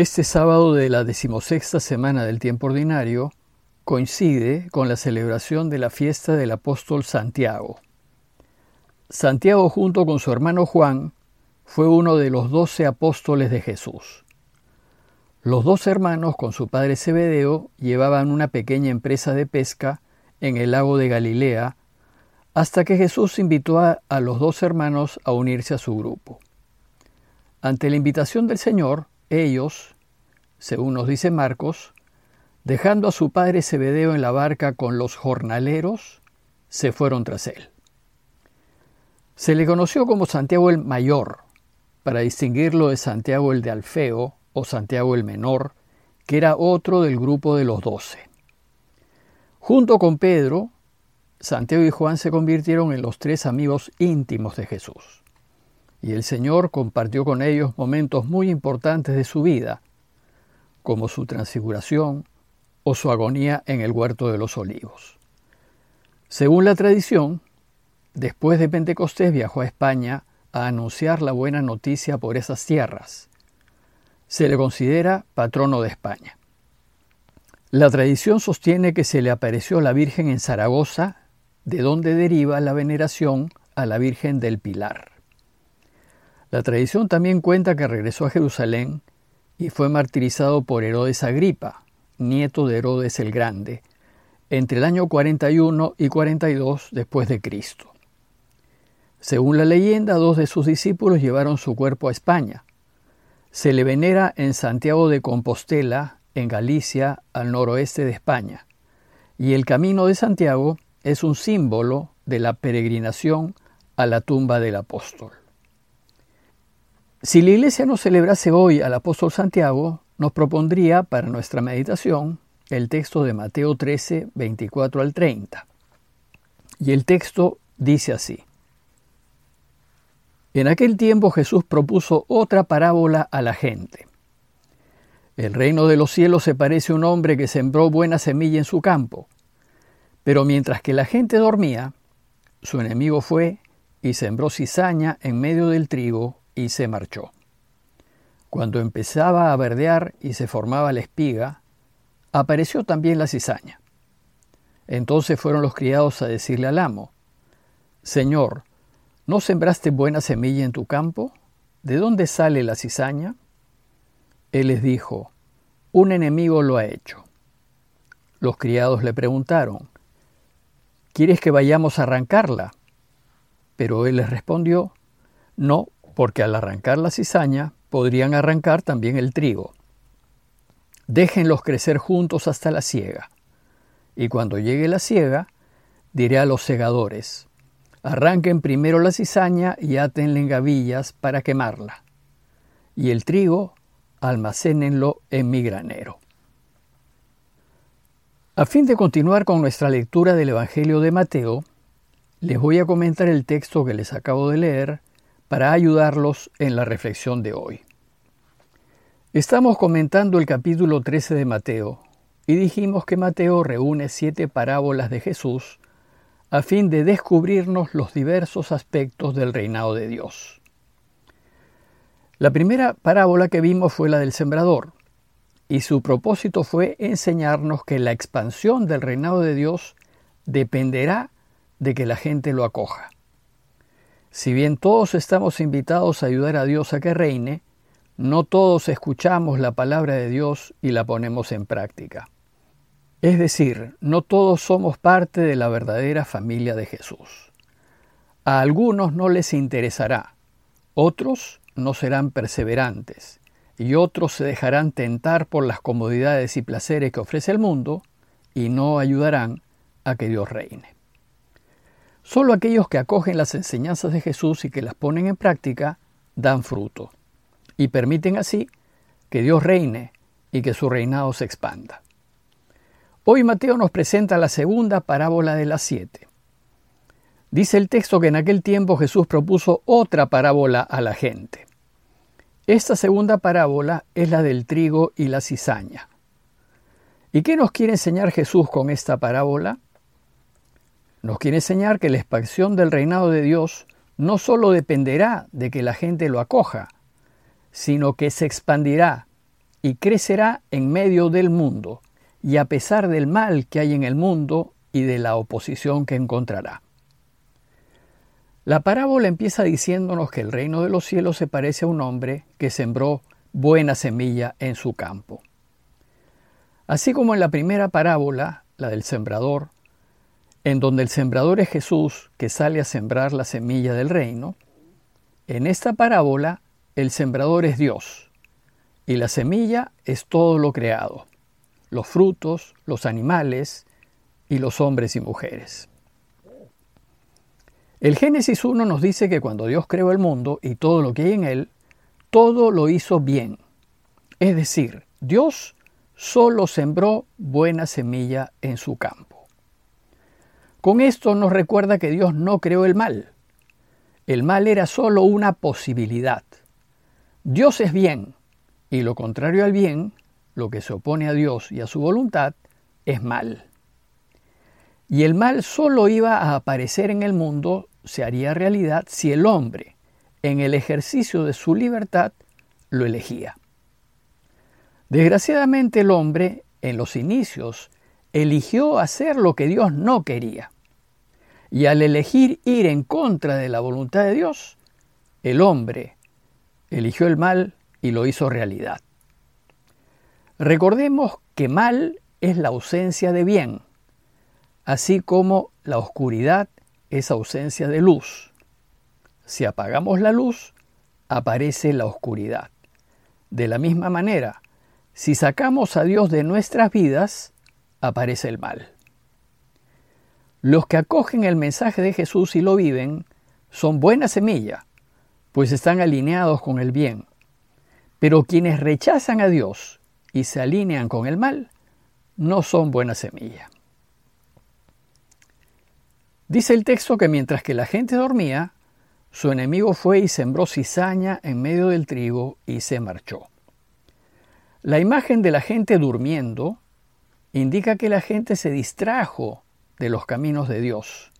Este sábado de la decimosexta semana del tiempo ordinario coincide con la celebración de la fiesta del apóstol Santiago. Santiago junto con su hermano Juan fue uno de los doce apóstoles de Jesús. Los dos hermanos con su padre Zebedeo llevaban una pequeña empresa de pesca en el lago de Galilea hasta que Jesús invitó a, a los dos hermanos a unirse a su grupo. Ante la invitación del Señor, ellos, según nos dice Marcos, dejando a su padre Zebedeo en la barca con los jornaleros, se fueron tras él. Se le conoció como Santiago el Mayor, para distinguirlo de Santiago el de Alfeo o Santiago el Menor, que era otro del grupo de los doce. Junto con Pedro, Santiago y Juan se convirtieron en los tres amigos íntimos de Jesús y el Señor compartió con ellos momentos muy importantes de su vida, como su transfiguración o su agonía en el huerto de los olivos. Según la tradición, después de Pentecostés viajó a España a anunciar la buena noticia por esas tierras. Se le considera patrono de España. La tradición sostiene que se le apareció la Virgen en Zaragoza, de donde deriva la veneración a la Virgen del Pilar. La tradición también cuenta que regresó a Jerusalén y fue martirizado por Herodes Agripa, nieto de Herodes el Grande, entre el año 41 y 42 después de Cristo. Según la leyenda, dos de sus discípulos llevaron su cuerpo a España. Se le venera en Santiago de Compostela, en Galicia, al noroeste de España, y el camino de Santiago es un símbolo de la peregrinación a la tumba del apóstol. Si la Iglesia no celebrase hoy al apóstol Santiago, nos propondría para nuestra meditación el texto de Mateo 13, 24 al 30. Y el texto dice así. En aquel tiempo Jesús propuso otra parábola a la gente. El reino de los cielos se parece a un hombre que sembró buena semilla en su campo. Pero mientras que la gente dormía, su enemigo fue y sembró cizaña en medio del trigo y se marchó. Cuando empezaba a verdear y se formaba la espiga, apareció también la cizaña. Entonces fueron los criados a decirle al amo, Señor, ¿no sembraste buena semilla en tu campo? ¿De dónde sale la cizaña? Él les dijo, un enemigo lo ha hecho. Los criados le preguntaron, ¿quieres que vayamos a arrancarla? Pero él les respondió, no, porque al arrancar la cizaña podrían arrancar también el trigo. Déjenlos crecer juntos hasta la siega. Y cuando llegue la siega, diré a los segadores, arranquen primero la cizaña y átenle en gavillas para quemarla. Y el trigo, almacénenlo en mi granero. A fin de continuar con nuestra lectura del Evangelio de Mateo, les voy a comentar el texto que les acabo de leer para ayudarlos en la reflexión de hoy. Estamos comentando el capítulo 13 de Mateo y dijimos que Mateo reúne siete parábolas de Jesús a fin de descubrirnos los diversos aspectos del reinado de Dios. La primera parábola que vimos fue la del sembrador, y su propósito fue enseñarnos que la expansión del reinado de Dios dependerá de que la gente lo acoja. Si bien todos estamos invitados a ayudar a Dios a que reine, no todos escuchamos la palabra de Dios y la ponemos en práctica. Es decir, no todos somos parte de la verdadera familia de Jesús. A algunos no les interesará, otros no serán perseverantes, y otros se dejarán tentar por las comodidades y placeres que ofrece el mundo y no ayudarán a que Dios reine. Solo aquellos que acogen las enseñanzas de Jesús y que las ponen en práctica dan fruto y permiten así que Dios reine y que su reinado se expanda. Hoy Mateo nos presenta la segunda parábola de las siete. Dice el texto que en aquel tiempo Jesús propuso otra parábola a la gente. Esta segunda parábola es la del trigo y la cizaña. ¿Y qué nos quiere enseñar Jesús con esta parábola? Nos quiere enseñar que la expansión del reinado de Dios no solo dependerá de que la gente lo acoja, sino que se expandirá y crecerá en medio del mundo, y a pesar del mal que hay en el mundo y de la oposición que encontrará. La parábola empieza diciéndonos que el reino de los cielos se parece a un hombre que sembró buena semilla en su campo. Así como en la primera parábola, la del sembrador, en donde el sembrador es Jesús que sale a sembrar la semilla del reino, en esta parábola el sembrador es Dios y la semilla es todo lo creado, los frutos, los animales y los hombres y mujeres. El Génesis 1 nos dice que cuando Dios creó el mundo y todo lo que hay en él, todo lo hizo bien. Es decir, Dios solo sembró buena semilla en su campo. Con esto nos recuerda que Dios no creó el mal. El mal era solo una posibilidad. Dios es bien, y lo contrario al bien, lo que se opone a Dios y a su voluntad, es mal. Y el mal solo iba a aparecer en el mundo, se haría realidad, si el hombre, en el ejercicio de su libertad, lo elegía. Desgraciadamente el hombre, en los inicios, eligió hacer lo que Dios no quería. Y al elegir ir en contra de la voluntad de Dios, el hombre eligió el mal y lo hizo realidad. Recordemos que mal es la ausencia de bien, así como la oscuridad es ausencia de luz. Si apagamos la luz, aparece la oscuridad. De la misma manera, si sacamos a Dios de nuestras vidas, aparece el mal. Los que acogen el mensaje de Jesús y lo viven son buena semilla, pues están alineados con el bien. Pero quienes rechazan a Dios y se alinean con el mal, no son buena semilla. Dice el texto que mientras que la gente dormía, su enemigo fue y sembró cizaña en medio del trigo y se marchó. La imagen de la gente durmiendo indica que la gente se distrajo de los caminos de Dios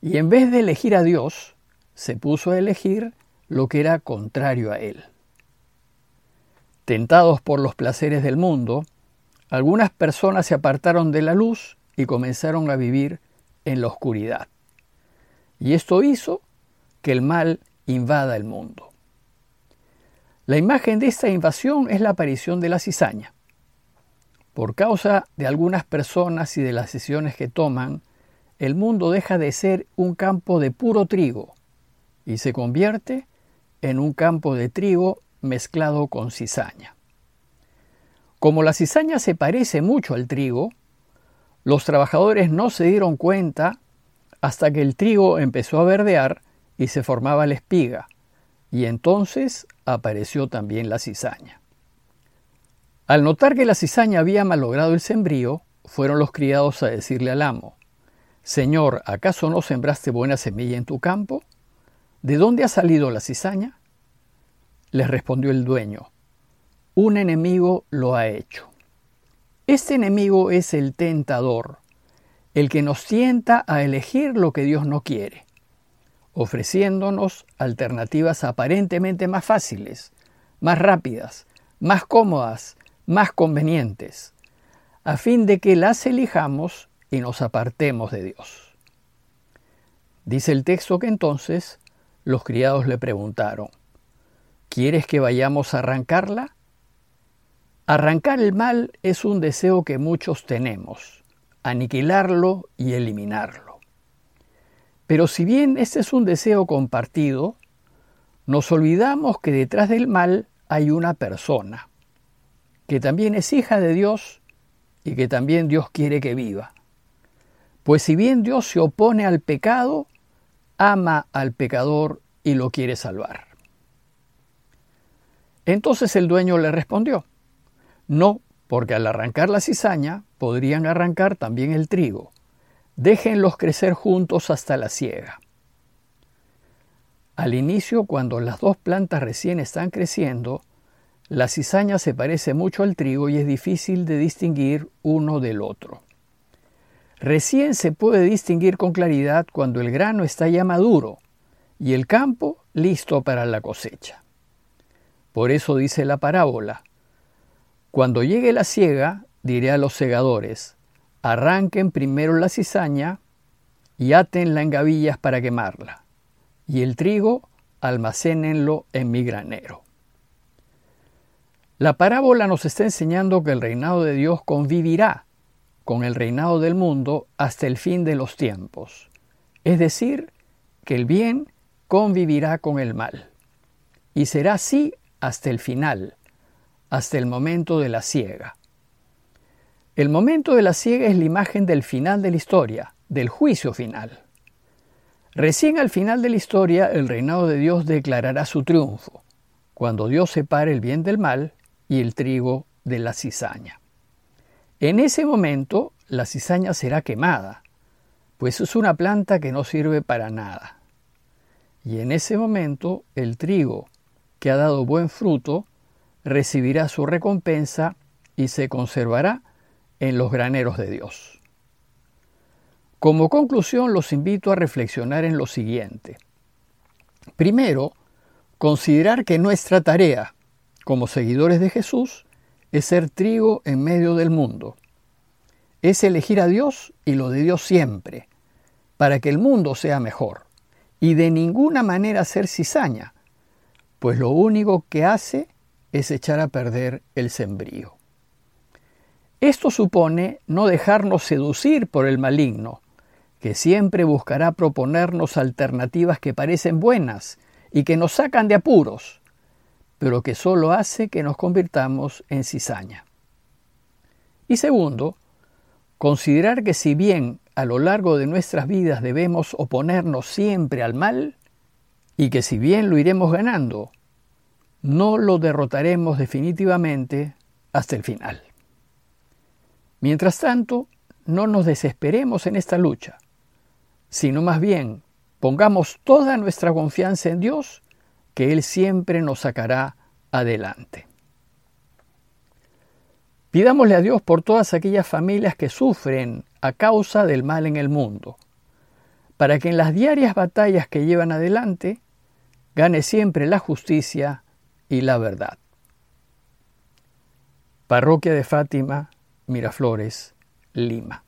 y en vez de elegir a Dios, se puso a elegir lo que era contrario a Él. Tentados por los placeres del mundo, algunas personas se apartaron de la luz y comenzaron a vivir en la oscuridad. Y esto hizo que el mal invada el mundo. La imagen de esta invasión es la aparición de la cizaña. Por causa de algunas personas y de las decisiones que toman, el mundo deja de ser un campo de puro trigo y se convierte en un campo de trigo mezclado con cizaña. Como la cizaña se parece mucho al trigo, los trabajadores no se dieron cuenta hasta que el trigo empezó a verdear y se formaba la espiga, y entonces apareció también la cizaña. Al notar que la cizaña había malogrado el sembrío, fueron los criados a decirle al amo, Señor, ¿acaso no sembraste buena semilla en tu campo? ¿De dónde ha salido la cizaña? Les respondió el dueño, un enemigo lo ha hecho. Este enemigo es el tentador, el que nos tienta a elegir lo que Dios no quiere ofreciéndonos alternativas aparentemente más fáciles, más rápidas, más cómodas, más convenientes, a fin de que las elijamos y nos apartemos de Dios. Dice el texto que entonces los criados le preguntaron, ¿quieres que vayamos a arrancarla? Arrancar el mal es un deseo que muchos tenemos, aniquilarlo y eliminarlo. Pero si bien este es un deseo compartido, nos olvidamos que detrás del mal hay una persona, que también es hija de Dios y que también Dios quiere que viva. Pues si bien Dios se opone al pecado, ama al pecador y lo quiere salvar. Entonces el dueño le respondió, no, porque al arrancar la cizaña podrían arrancar también el trigo Déjenlos crecer juntos hasta la siega. Al inicio, cuando las dos plantas recién están creciendo, la cizaña se parece mucho al trigo y es difícil de distinguir uno del otro. Recién se puede distinguir con claridad cuando el grano está ya maduro y el campo listo para la cosecha. Por eso dice la parábola, Cuando llegue la siega, diré a los segadores, arranquen primero la cizaña y atenla en gavillas para quemarla, y el trigo almacénenlo en mi granero. La parábola nos está enseñando que el reinado de Dios convivirá con el reinado del mundo hasta el fin de los tiempos, es decir, que el bien convivirá con el mal, y será así hasta el final, hasta el momento de la ciega. El momento de la ciega es la imagen del final de la historia, del juicio final. Recién al final de la historia el reinado de Dios declarará su triunfo, cuando Dios separe el bien del mal y el trigo de la cizaña. En ese momento la cizaña será quemada, pues es una planta que no sirve para nada. Y en ese momento el trigo, que ha dado buen fruto, recibirá su recompensa y se conservará en los graneros de Dios. Como conclusión los invito a reflexionar en lo siguiente. Primero, considerar que nuestra tarea, como seguidores de Jesús, es ser trigo en medio del mundo. Es elegir a Dios y lo de Dios siempre, para que el mundo sea mejor, y de ninguna manera ser cizaña, pues lo único que hace es echar a perder el sembrío. Esto supone no dejarnos seducir por el maligno, que siempre buscará proponernos alternativas que parecen buenas y que nos sacan de apuros, pero que solo hace que nos convirtamos en cizaña. Y segundo, considerar que si bien a lo largo de nuestras vidas debemos oponernos siempre al mal, y que si bien lo iremos ganando, no lo derrotaremos definitivamente hasta el final. Mientras tanto, no nos desesperemos en esta lucha, sino más bien pongamos toda nuestra confianza en Dios, que Él siempre nos sacará adelante. Pidámosle a Dios por todas aquellas familias que sufren a causa del mal en el mundo, para que en las diarias batallas que llevan adelante gane siempre la justicia y la verdad. Parroquia de Fátima, Miraflores, Lima.